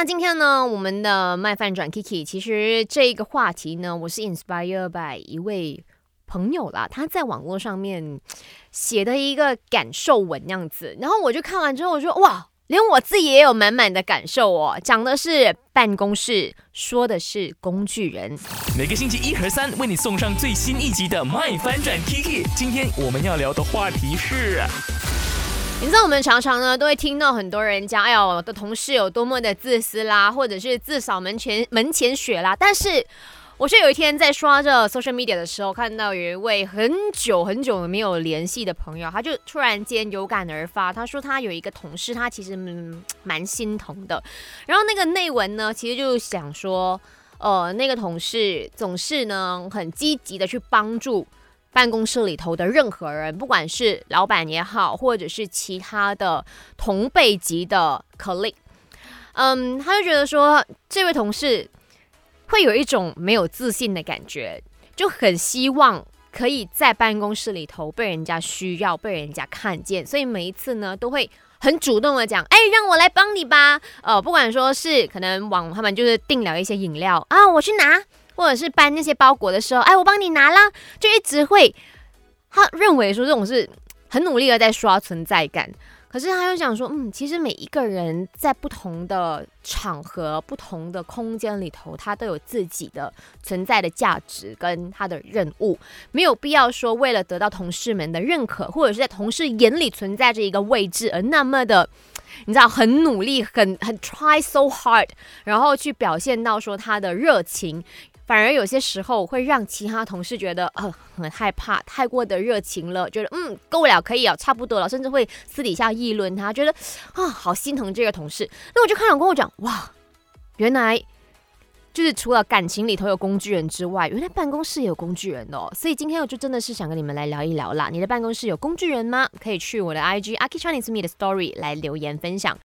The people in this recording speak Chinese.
那今天呢，我们的麦饭转 Kiki，其实这个话题呢，我是 inspired by 一位朋友啦，他在网络上面写的一个感受文样子，然后我就看完之后，我说哇。连我自己也有满满的感受哦，讲的是办公室，说的是工具人。每个星期一和三为你送上最新一集的《麦翻转 Kiki》。今天我们要聊的话题是，你知道我们常常呢都会听到很多人讲，哎呦，我的同事有多么的自私啦，或者是自扫门前门前雪啦，但是。我是有一天在刷着 social media 的时候，看到有一位很久很久没有联系的朋友，他就突然间有感而发，他说他有一个同事，他其实蛮心疼的。然后那个内文呢，其实就想说，呃，那个同事总是呢很积极的去帮助办公室里头的任何人，不管是老板也好，或者是其他的同辈级的 colleague，嗯，他就觉得说这位同事。会有一种没有自信的感觉，就很希望可以在办公室里头被人家需要、被人家看见，所以每一次呢都会很主动的讲：“哎，让我来帮你吧。”呃，不管说是可能往他们就是订了一些饮料啊，我去拿，或者是搬那些包裹的时候，哎，我帮你拿啦，就一直会他认为说这种是很努力的在刷存在感。可是他又想说，嗯，其实每一个人在不同的场合、不同的空间里头，他都有自己的存在的价值跟他的任务，没有必要说为了得到同事们的认可，或者是在同事眼里存在着一个位置而那么的，你知道，很努力、很很 try so hard，然后去表现到说他的热情。反而有些时候会让其他同事觉得呃很害怕，太过的热情了，觉得嗯够了，可以了，差不多了，甚至会私底下议论他，觉得啊好心疼这个同事。那我就看到跟我讲哇，原来就是除了感情里头有工具人之外，原来办公室也有工具人哦。所以今天我就真的是想跟你们来聊一聊啦。你的办公室有工具人吗？可以去我的 IG Aki Chinese Me 的 Story 来留言分享。